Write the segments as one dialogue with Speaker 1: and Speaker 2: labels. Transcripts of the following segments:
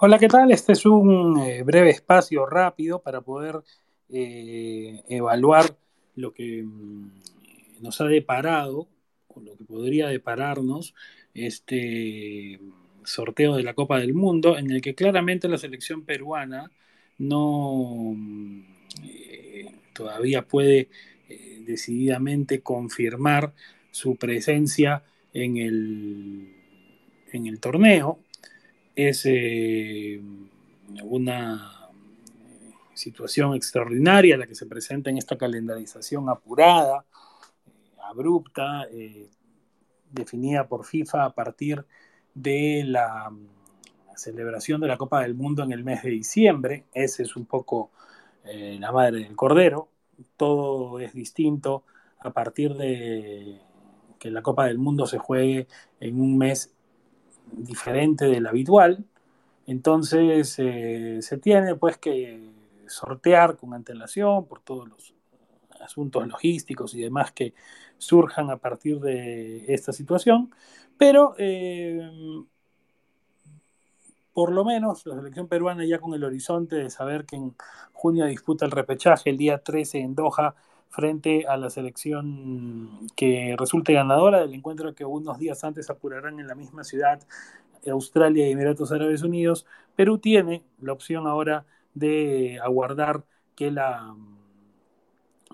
Speaker 1: Hola, ¿qué tal? Este es un eh, breve espacio rápido para poder eh, evaluar lo que mm, nos ha deparado, o lo que podría depararnos, este sorteo de la Copa del Mundo, en el que claramente la selección peruana no mm, eh, todavía puede decididamente confirmar su presencia en el, en el torneo es eh, una situación extraordinaria la que se presenta en esta calendarización apurada, eh, abrupta, eh, definida por FIFA a partir de la celebración de la Copa del Mundo en el mes de diciembre. Ese es un poco la madre del cordero. Todo es distinto a partir de que la Copa del Mundo se juegue en un mes diferente del habitual. Entonces eh, se tiene pues que sortear con antelación por todos los asuntos logísticos y demás que surjan a partir de esta situación, pero eh, por lo menos la selección peruana ya con el horizonte de saber que en junio disputa el repechaje el día 13 en Doha frente a la selección que resulte ganadora del encuentro que unos días antes apurarán en la misma ciudad Australia y Emiratos Árabes Unidos, Perú tiene la opción ahora de aguardar que la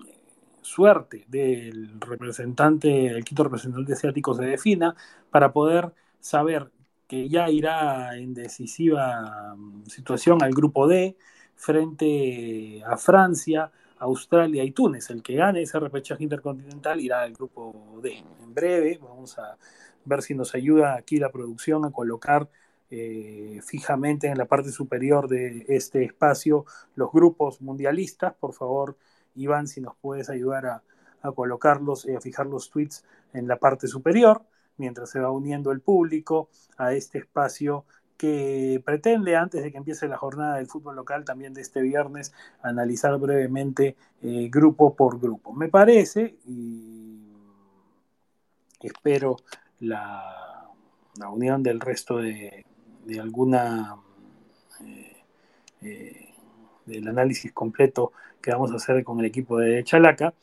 Speaker 1: eh, suerte del representante, el quinto representante asiático se defina para poder saber que ya irá en decisiva mm, situación al grupo D frente a Francia, Australia y Túnez. El que gane ese repechaje intercontinental irá al grupo D. En breve vamos a ver si nos ayuda aquí la producción a colocar eh, fijamente en la parte superior de este espacio los grupos mundialistas. Por favor, Iván, si nos puedes ayudar a, colocarlos y a fijar los tweets en la parte superior, mientras se va uniendo el público a este espacio que pretende, antes de que empiece la jornada del fútbol local, también de este viernes, analizar brevemente eh, grupo por grupo. Me parece, y espero la, unión del resto de, alguna eh, eh, del análisis completo que vamos a hacer con el equipo de Chalaca,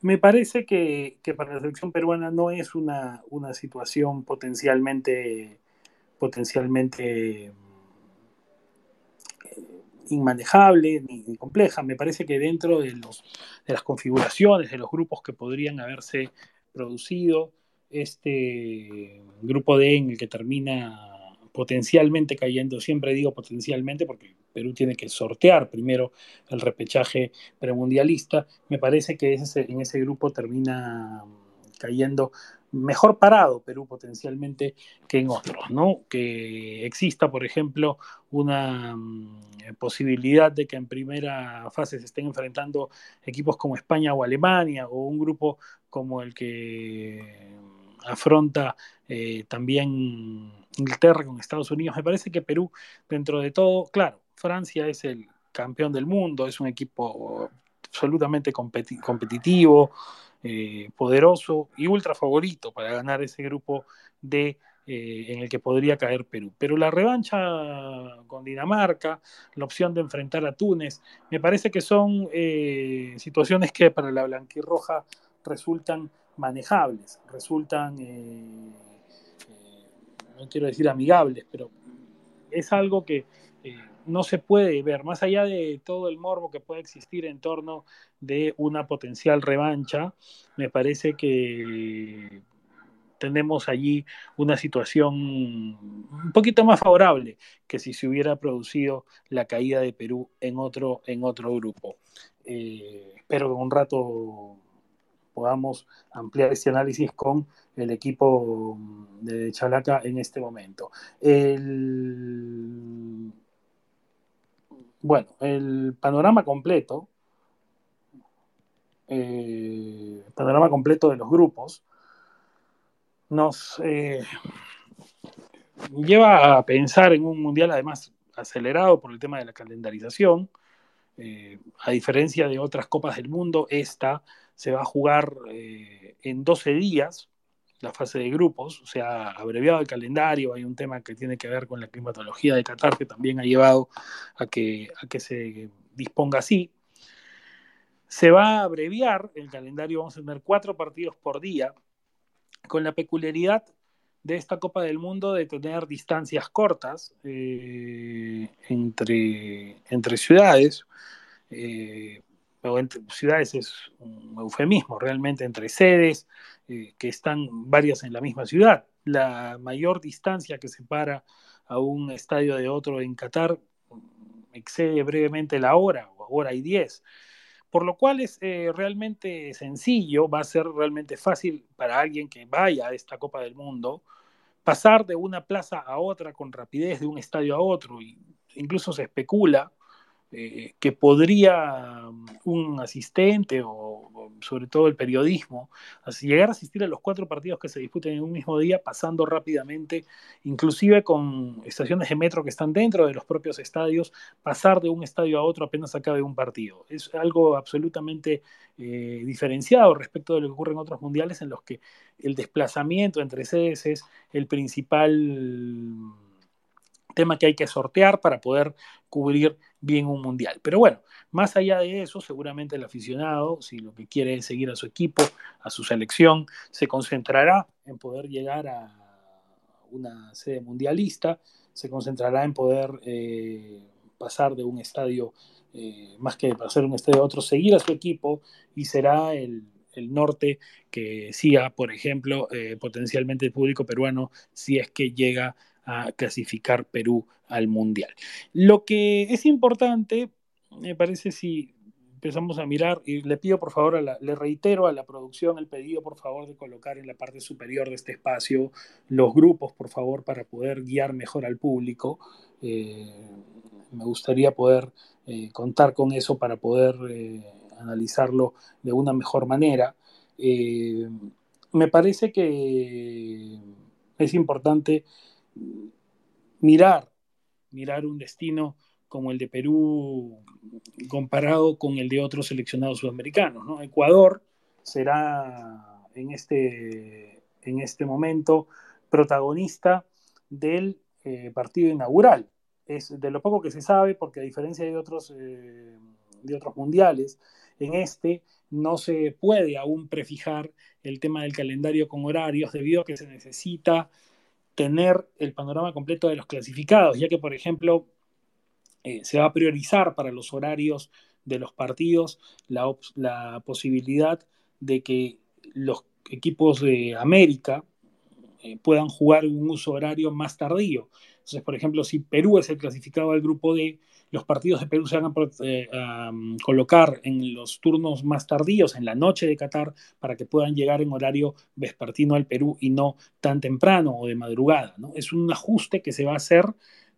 Speaker 1: me parece que, para la selección peruana no es una, una situación potencialmente, potencialmente eh, inmanejable ni, compleja. Me parece que dentro de, los, de las configuraciones, de los grupos que podrían haberse producido, este grupo D en el que termina potencialmente cayendo, siempre digo potencialmente porque Perú tiene que sortear primero el repechaje premundialista, me parece que en ese grupo termina cayendo mejor parado Perú potencialmente que en otros, ¿no? Que exista, por ejemplo, una mm, posibilidad de que en primera fase se estén enfrentando equipos como España o Alemania o un grupo como el que afronta eh, también Inglaterra con Estados Unidos. Me parece que Perú, dentro de todo, claro, Francia es el campeón del mundo, es un equipo absolutamente competitivo, eh, poderoso y ultra favorito para ganar ese grupo de eh, en el que podría caer Perú. Pero la revancha con Dinamarca, la opción de enfrentar a Túnez, me parece que son situaciones que para la blanquirroja resultan manejables, resultan, eh, eh, no quiero decir amigables, pero es algo que eh, no se puede ver, más allá de todo el morbo que puede existir en torno de una potencial revancha, me parece que tenemos allí una situación un poquito más favorable que si se hubiera producido la caída de Perú en otro, en otro grupo. espero que un rato podamos ampliar este análisis con el equipo de Chalaca en este momento. Bueno, el panorama completo, eh, panorama completo de los grupos, nos eh, lleva a pensar en un mundial además acelerado por el tema de la calendarización. Eh, a diferencia de otras copas del mundo, esta se va a jugar en 12 días, la fase de grupos, o sea, abreviado el calendario, hay un tema que tiene que ver con la climatología de Qatar que también ha llevado a que, a que se disponga así. Se va a abreviar el calendario, vamos a tener cuatro partidos por día, con la peculiaridad de esta Copa del Mundo de tener distancias cortas eh, entre, entre ciudades. Eh, entre ciudades es un eufemismo, realmente entre sedes eh, que están varias en la misma ciudad. La mayor distancia que separa a un estadio de otro en Qatar excede brevemente la hora, o hora y diez. Por lo cual es eh, realmente sencillo, va a ser realmente fácil para alguien que vaya a esta Copa del Mundo pasar de una plaza a otra con rapidez, de un estadio a otro, y incluso se especula eh, que podría mm, un asistente o, sobre todo el periodismo llegar a asistir a los cuatro partidos que se disputen en un mismo día pasando rápidamente, inclusive con estaciones de metro que están dentro de los propios estadios, pasar de un estadio a otro apenas acabe un partido. Es algo absolutamente eh, diferenciado respecto de lo que ocurre en otros mundiales en los que el desplazamiento entre sedes es el principal tema que hay que sortear para poder cubrir bien un mundial. Pero bueno, más allá de eso, seguramente el aficionado, si lo que quiere es seguir a su equipo, a su selección, se concentrará en poder llegar a una sede mundialista, se concentrará en poder eh, pasar de un estadio, eh, más que pasar de un estadio a otro, seguir a su equipo y será el, norte que siga, por ejemplo, eh, potencialmente el público peruano si es que llega a clasificar Perú al Mundial. Lo que es importante, me parece si empezamos a mirar, y le pido por favor, le reitero a la producción el pedido por favor de colocar en la parte superior de este espacio los grupos, por favor, para poder guiar mejor al público. Eh, me gustaría poder eh, contar con eso para poder eh, analizarlo de una mejor manera. me parece que es importante mirar, mirar un destino como el de Perú comparado con el de otros seleccionados sudamericanos. ¿no? Ecuador será en este, en este momento protagonista del eh, partido inaugural. Es de lo poco que se sabe, porque a diferencia de otros, eh, de otros mundiales, en este no se puede aún prefijar el tema del calendario con horarios debido a que se necesita tener el panorama completo de los clasificados, ya que, por ejemplo, eh, se va a priorizar para los horarios de los partidos la, posibilidad de que los equipos de América eh, puedan jugar un uso horario más tardío. Entonces, por ejemplo, si Perú es el clasificado del grupo D, los partidos de Perú se van a, eh, mm, colocar en los turnos más tardíos, en la noche de Qatar, para que puedan llegar en horario vespertino al Perú y no tan temprano o de madrugada. ¿no? Es un ajuste que se va a hacer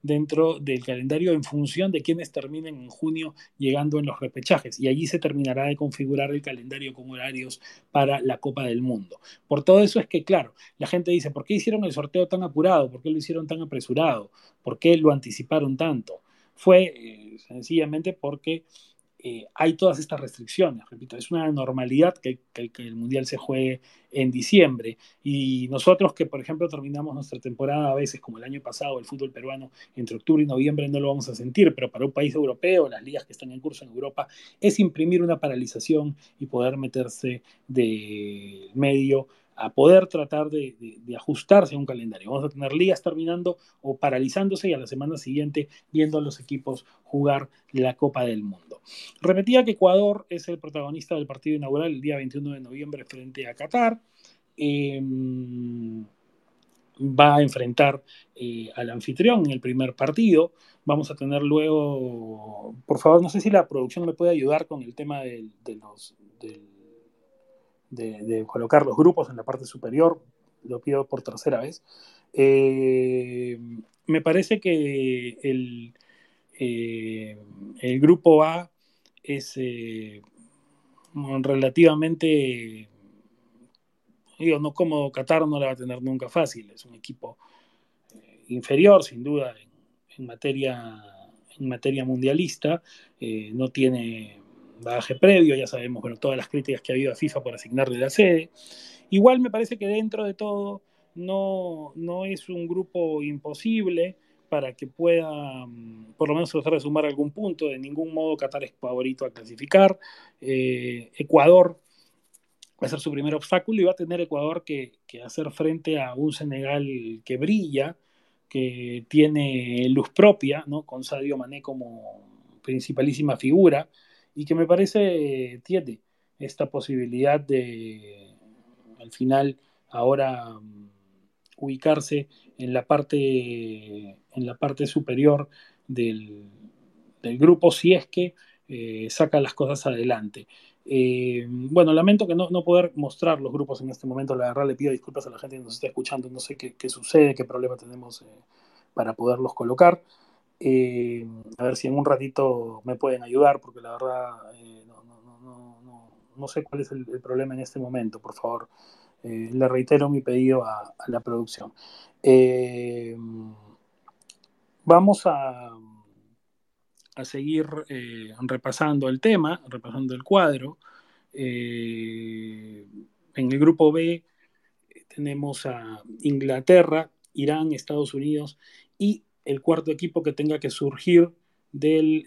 Speaker 1: dentro del calendario en función de quienes terminen en junio llegando en los repechajes. Y allí se terminará de configurar el calendario con horarios para la Copa del Mundo. Por todo eso es que, claro, la gente dice, ¿por qué hicieron el sorteo tan apurado? ¿Por qué lo hicieron tan apresurado? ¿Por qué lo anticiparon tanto? Fue eh, sencillamente porque eh, hay todas estas restricciones. Repito, es una normalidad que, el Mundial se juegue en diciembre. Y nosotros que, por ejemplo, terminamos nuestra temporada a veces, como el año pasado, el fútbol peruano, entre octubre y noviembre no lo vamos a sentir, pero para un país europeo, las ligas que están en curso en Europa, es imprimir una paralización y poder meterse de medio a poder tratar de, ajustarse a un calendario. Vamos a tener ligas terminando o paralizándose y a la semana siguiente viendo a los equipos jugar la Copa del Mundo. Repetía que Ecuador es el protagonista del partido inaugural el día 21 de noviembre frente a Qatar. Em, va a enfrentar eh, al anfitrión en el primer partido. Vamos a tener luego, por favor, no sé si la producción me puede ayudar con el tema de los, de, colocar los grupos en la parte superior, lo pido por tercera vez. Eh, me parece que el, eh, el grupo A es eh, relativamente, digo, no como Qatar no la va a tener nunca fácil, es un equipo inferior sin duda en, materia, en materia mundialista, no tiene bagaje previo, ya sabemos bueno, todas las críticas que ha habido a FIFA por asignarle la sede. Igual me parece que dentro de todo no, no es un grupo imposible para que pueda mm, por lo menos tratar de sumar algún punto. De ningún modo Qatar es favorito a clasificar. Eh, Ecuador va a ser su primer obstáculo y va a tener Ecuador que, hacer frente a un Senegal que brilla, que tiene luz propia, ¿no? con Sadio Mané como principalísima figura y que me parece tiene esta posibilidad de al final ahora mm, ubicarse en la parte, en la parte superior del, grupo si es que eh, saca las cosas adelante. Eh, bueno, lamento que no, no, poder mostrar los grupos en este momento. La verdad, le pido disculpas a la gente que nos está escuchando. No sé qué, sucede, qué problema tenemos eh, para poderlos colocar. A ver si en un ratito me pueden ayudar, porque la verdad no, no, no, sé cuál es el, el, problema en este momento. Por favor, le reitero mi pedido a, a la producción. vamos a a seguir eh, repasando el tema, repasando el cuadro. Eh, en el grupo B eh, tenemos a Inglaterra, Irán, Estados Unidos y el cuarto equipo que tenga que surgir del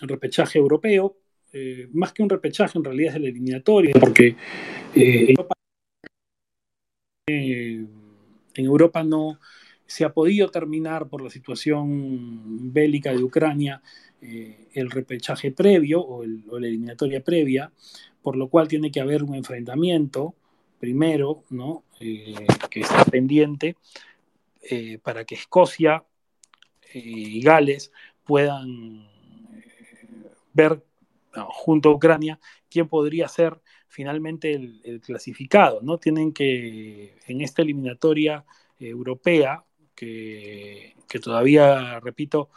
Speaker 1: repechaje europeo. más que un repechaje, en realidad es el eliminatorio, porque en Europa no, se ha podido terminar por la situación bélica de Ucrania eh, el repechaje previo o, la eliminatoria previa, por lo cual tiene que haber un enfrentamiento primero, ¿no? Eh, que está pendiente eh, para que Escocia y Gales puedan ver junto a Ucrania quién podría ser finalmente el, clasificado, ¿no? Tienen que en esta eliminatoria europea que, todavía, repito,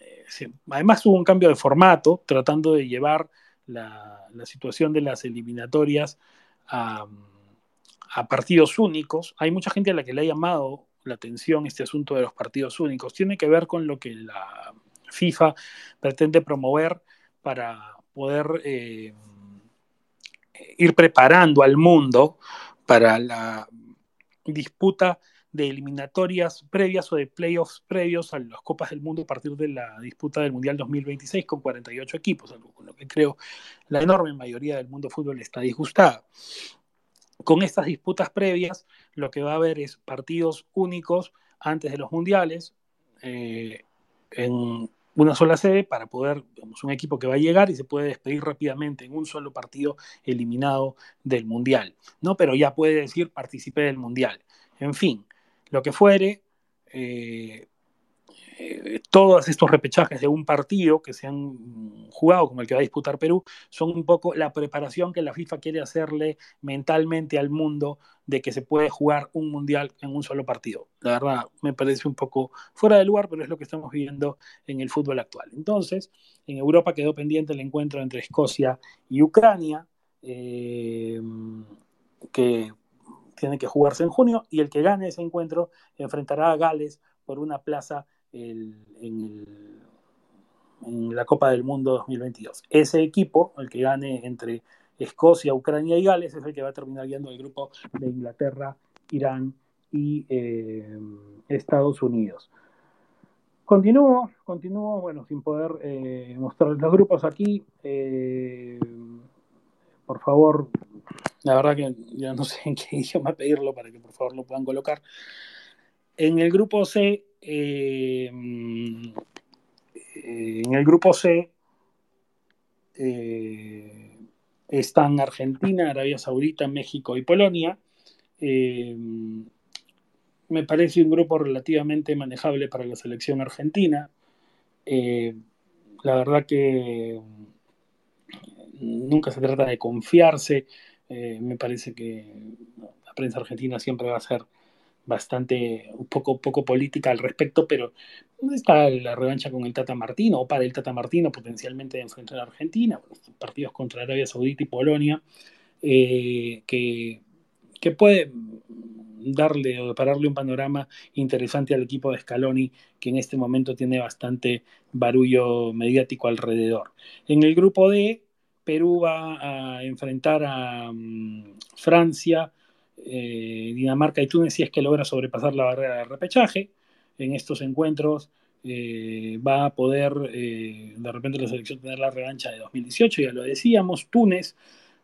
Speaker 1: eh, además hubo un cambio de formato tratando de llevar la, situación de las eliminatorias a, partidos únicos. Hay mucha gente a la que le ha llamado la atención este asunto de los partidos únicos. Tiene que ver con lo que la FIFA pretende promover para poder eh, ir preparando al mundo para la disputa de eliminatorias previas o de playoffs previos a las Copas del Mundo a partir de la disputa del Mundial 2026 con 48 equipos, algo con lo que creo la enorme mayoría del mundo fútbol está disgustada. Con estas disputas previas, lo que va a haber es partidos únicos antes de los mundiales, eh, en una sola sede para poder, un equipo que va a llegar y se puede despedir rápidamente en un solo partido eliminado del mundial, ¿no? Pero ya puede decir participé del mundial. En fin, lo que fuere, eh, eh, todos estos repechajes de un partido que se han jugado, como el que va a disputar Perú, son un poco la preparación que la FIFA quiere hacerle mentalmente al mundo de que se puede jugar un mundial en un solo partido. La verdad, me parece un poco fuera de lugar, pero es lo que estamos viviendo en el fútbol actual. Entonces, en Europa quedó pendiente el encuentro entre Escocia y Ucrania, eh, que tiene que jugarse en junio y el que gane ese encuentro enfrentará a Gales por una plaza en, la Copa del Mundo 2022. Ese equipo, el que gane entre Escocia, Ucrania y Gales, es el que va a terminar guiando el grupo de Inglaterra, Irán y eh, Estados Unidos. Continúo, continúo, bueno, sin poder eh, mostrar los grupos aquí. Eh, por favor, la verdad que ya no sé en qué idioma pedirlo para que por favor lo puedan colocar. En el grupo C, eh, en el grupo C eh, están Argentina, Arabia Saudita, México y Polonia. Eh, me parece un grupo relativamente manejable para la selección argentina. la verdad que nunca se trata de confiarse eh, me parece que la prensa argentina siempre va a ser bastante, un poco, poco política al respecto, pero está la revancha con el Tata Martino o para el Tata Martino potencialmente de enfrentar a Argentina, partidos contra Arabia Saudita y Polonia, eh, que, que puede darle o pararle un panorama interesante al equipo de Scaloni, que en este momento tiene bastante barullo mediático alrededor. En el grupo D Perú va a enfrentar a mm, Francia, eh, Dinamarca y Túnez si es que logra sobrepasar la barrera de repechaje. En estos encuentros eh, va a poder de repente la selección tener la revancha de 2018, ya lo decíamos, Túnez,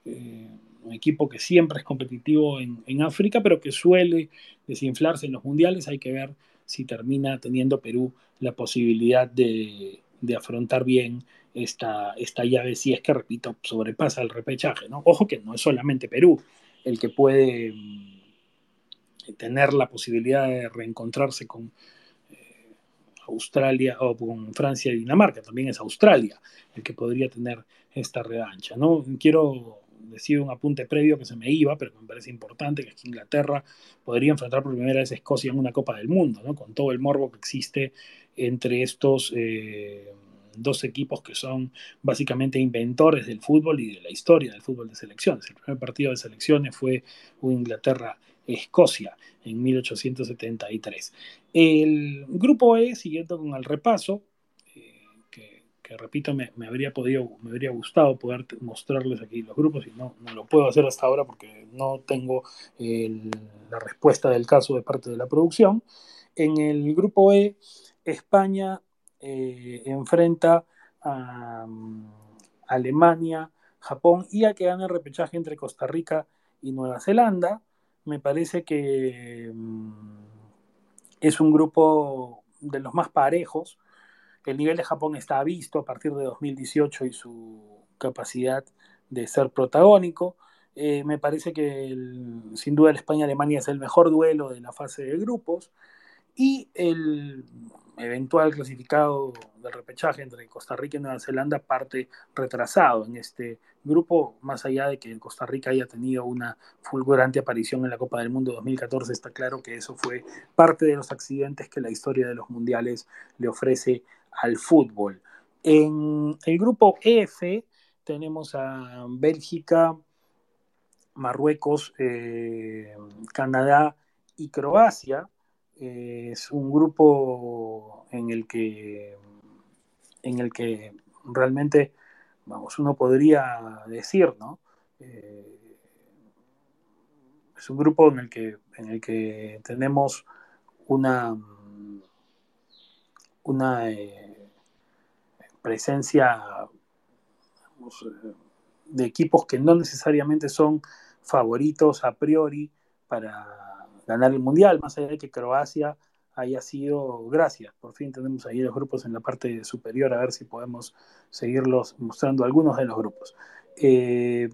Speaker 1: un equipo que siempre es competitivo en, en, África, pero que suele desinflarse en los mundiales, hay que ver si termina teniendo Perú la posibilidad de, de afrontar bien esta, esta llave, si es que, repito, sobrepasa el repechaje. ¿no? Ojo que no es solamente Perú el que puede mm, tener la posibilidad de reencontrarse con eh, Australia o con Francia y Dinamarca, también es Australia el que podría tener esta revancha. ¿no? Quiero decir un apunte previo que se me iba, pero me parece importante, que Inglaterra podría enfrentar por primera vez a Escocia en una Copa del Mundo, ¿no? con todo el morbo que existe entre estos eh, dos equipos que son básicamente inventores del fútbol y de la historia del fútbol de selecciones. El primer partido de selecciones fue Inglaterra-Escocia en 1873. El grupo E, siguiendo con el repaso, eh, que, repito, me, habría podido, me habría gustado poder mostrarles aquí los grupos y no, no lo puedo hacer hasta ahora porque no tengo la respuesta del caso de parte de la producción. En el grupo E, España eh, enfrenta a mm, Alemania, Japón y a que gana el repechaje entre Costa Rica y Nueva Zelanda. Me parece que mm, es un grupo de los más parejos. El nivel de Japón está visto a partir de 2018 y su capacidad de ser protagónico. Eh, me parece que sin duda el España-Alemania es el mejor duelo de la fase de grupos. Y el eventual clasificado del repechaje entre Costa Rica y Nueva Zelanda parte retrasado en este grupo, más allá de que Costa Rica haya tenido una fulgurante aparición en la Copa del Mundo 2014, está claro que eso fue parte de los accidentes que la historia de los mundiales le ofrece al fútbol. En el grupo F tenemos a Bélgica, Marruecos, eh, Canadá y Croacia es un grupo en el que, en el que realmente, vamos, uno podría decir, ¿no? Eh, es un grupo en el que, en el que tenemos una, una eh, presencia de equipos que no necesariamente son favoritos a priori para ganar el Mundial, más allá de que Croacia haya sido, gracias, por fin tenemos ahí los grupos en la parte superior, a ver si podemos seguirlos mostrando algunos de los grupos. Eh,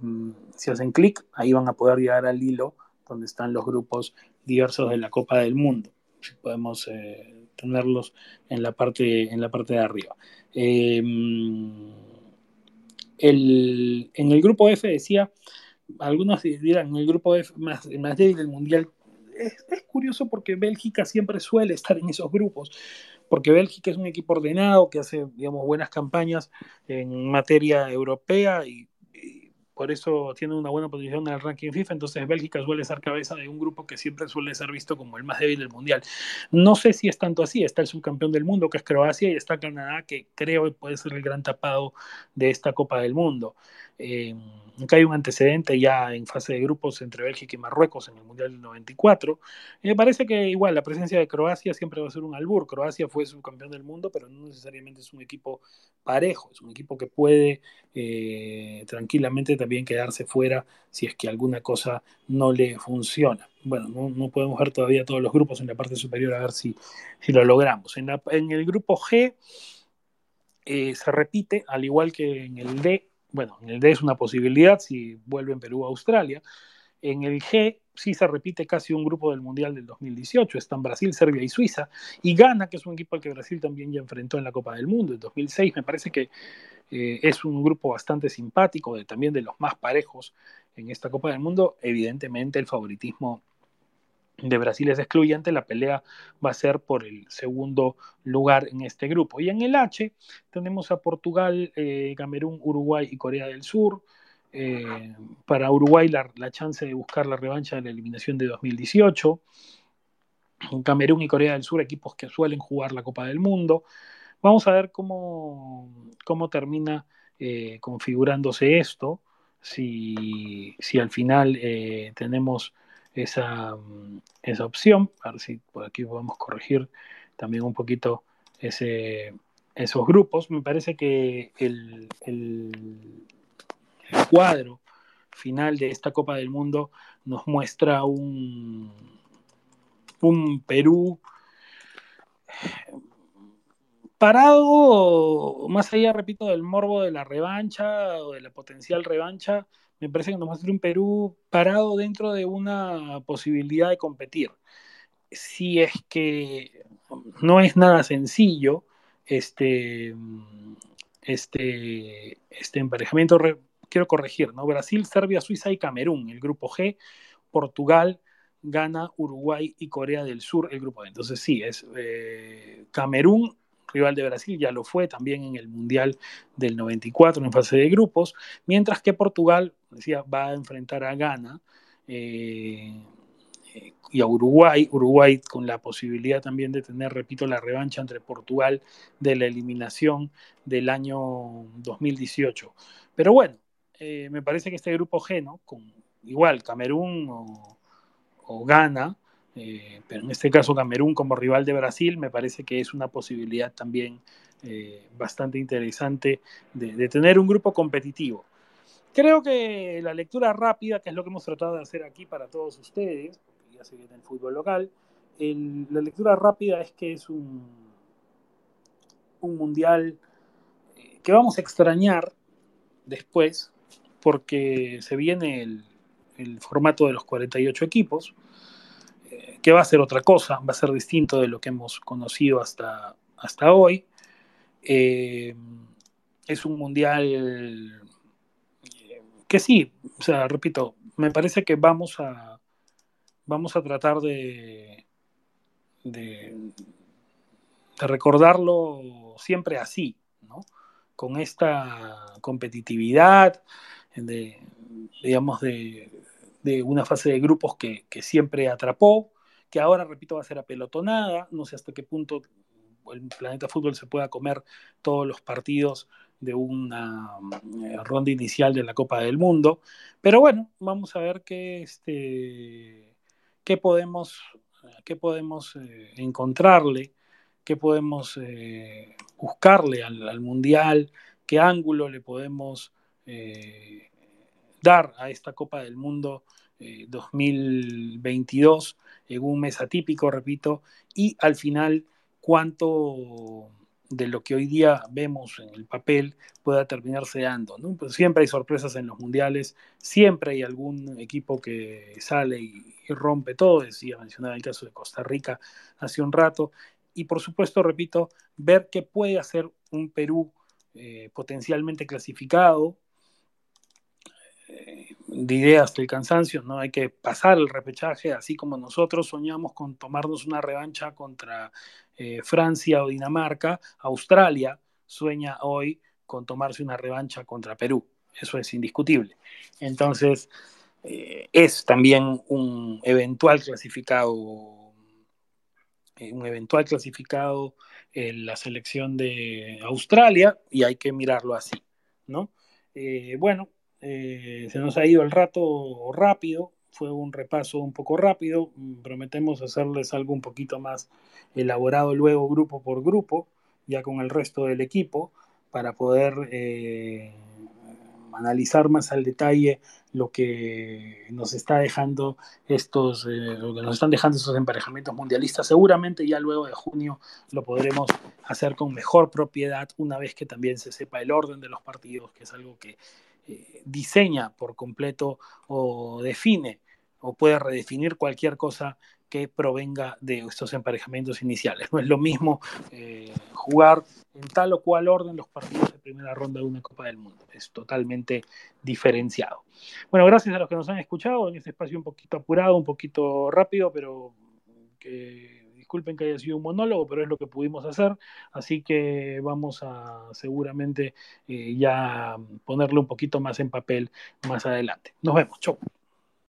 Speaker 1: si hacen clic, ahí van a poder llegar al hilo donde están los grupos diversos de la Copa del Mundo. Si podemos eh, tenerlos en la parte, en la parte de arriba. Eh, en el grupo F decía, algunos dirán, en el grupo F más, más débil del Mundial es, curioso porque Bélgica siempre suele estar en esos grupos, porque Bélgica es un equipo ordenado que hace, digamos, buenas campañas en materia europea y, por eso tiene una buena posición en el ranking FIFA, entonces Bélgica suele ser cabeza de un grupo que siempre suele ser visto como el más débil del mundial. No sé si es tanto así, está el subcampeón del mundo que es Croacia y está Canadá que creo puede ser el gran tapado de esta Copa del Mundo. Eh, hay un antecedente ya en fase de grupos entre Bélgica y Marruecos en el Mundial del 94. me parece que igual la presencia de Croacia siempre va a ser un albur. Croacia fue subcampeón del mundo, pero no necesariamente es un equipo parejo, es un equipo que puede eh, tranquilamente también quedarse fuera si es que alguna cosa no le funciona. Bueno, no, podemos ver todavía todos los grupos en la parte superior a ver si, si lo logramos. En, en el grupo G eh, se repite, al igual que en el D, bueno, en el D es una posibilidad si vuelven Perú a Australia. En el G sí se repite casi un grupo del Mundial del 2018. Están Brasil, Serbia y Suiza. Y Ghana, que es un equipo al que Brasil también ya enfrentó en la Copa del Mundo en 2006. Me parece que eh, es un grupo bastante simpático, también de los más parejos en esta Copa del Mundo. Evidentemente el favoritismo de Brasil es excluyente, la pelea va a ser por el segundo lugar en este grupo. Y en el H tenemos a Portugal, eh, Camerún, Uruguay y Corea del Sur. Eh, para Uruguay la, chance de buscar la revancha de la eliminación de 2018. Camerún y Corea del Sur, equipos que suelen jugar la Copa del Mundo. Vamos a ver cómo, cómo termina eh, configurándose esto, si, si al final eh, tenemos esa, esa, opción, a ver si por aquí podemos corregir también un poquito ese, esos grupos. Me parece que el, el, cuadro final de esta Copa del Mundo nos muestra un, un Perú parado, más allá, repito, del morbo de la revancha o de la potencial revancha, me parece que nos muestra un Perú parado dentro de una posibilidad de competir. Si es que no es nada sencillo este, este, este emparejamiento, quiero corregir, ¿no? Brasil, Serbia, Suiza y Camerún, el grupo G, Portugal, Ghana, Uruguay y Corea del Sur, el grupo D. Entonces sí, es eh, Camerún, rival de Brasil, ya lo fue también en el Mundial del 94 en fase de grupos, mientras que Portugal, decía, va a enfrentar a Ghana eh, y a Uruguay, Uruguay con la posibilidad también de tener, repito, la revancha entre Portugal de la eliminación del año 2018. Pero bueno, eh, me parece que este grupo G, ¿no? Con igual Camerún o, Ghana, eh, pero en este caso Camerún como rival de Brasil me parece que es una posibilidad también eh, bastante interesante de, tener un grupo competitivo. Creo que la lectura rápida, que es lo que hemos tratado de hacer aquí para todos ustedes, porque ya se viene el fútbol local, la lectura rápida es que es un, un mundial que vamos a extrañar después, porque se viene el, formato de los 48 equipos, que va a ser otra cosa, va a ser distinto de lo que hemos conocido hasta, hasta hoy. Eh, es un mundial que sí, o sea, repito, me parece que vamos a, vamos a tratar de, de, recordarlo siempre así, ¿no? con esta competitividad, de, digamos, de, de una fase de grupos que, que, siempre atrapó, que ahora, repito, va a ser apelotonada, no sé hasta qué punto el planeta fútbol se pueda comer todos los partidos de una eh, ronda inicial de la Copa del Mundo, pero bueno, vamos a ver qué, este, qué podemos, qué podemos eh, encontrarle, qué podemos eh, buscarle al, al, Mundial, qué ángulo le podemos dar a esta Copa del Mundo 2022 en un mes atípico, repito, y al final cuánto de lo que hoy día vemos en el papel pueda terminarse dando. ¿no? Pues siempre hay sorpresas en los mundiales, siempre hay algún equipo que sale y, rompe todo, decía, mencionaba el caso de Costa Rica hace un rato, y por supuesto, repito, ver qué puede hacer un Perú eh, potencialmente clasificado, eh, de ideas del cansancio, ¿no? Hay que pasar el repechaje, así como nosotros soñamos con tomarnos una revancha contra eh, Francia o Dinamarca, Australia sueña hoy con tomarse una revancha contra Perú. Eso es indiscutible. Entonces, eh, es también un eventual clasificado, un eventual clasificado en la selección de Australia y hay que mirarlo así, ¿no? bueno, eh, se nos ha ido el rato rápido, fue un repaso un poco rápido, mm, prometemos hacerles algo un poquito más elaborado luego grupo por grupo, ya con el resto del equipo, para poder eh, analizar más al detalle lo que nos está dejando estos, eh, lo que nos están dejando estos emparejamientos mundialistas. Seguramente ya luego de junio lo podremos hacer con mejor propiedad una vez que también se sepa el orden de los partidos, que es algo que eh, diseña por completo o define o puede redefinir cualquier cosa que provenga de estos emparejamientos iniciales. No es lo mismo eh, jugar en tal o cual orden los partidos de primera ronda de una Copa del Mundo. Es totalmente diferenciado. Bueno, gracias a los que nos han escuchado en este espacio un poquito apurado, un poquito rápido, pero que disculpen que haya sido un monólogo, pero es lo que pudimos hacer, así que vamos a seguramente eh, ya ponerlo un poquito más en papel más adelante. Nos vemos, chau.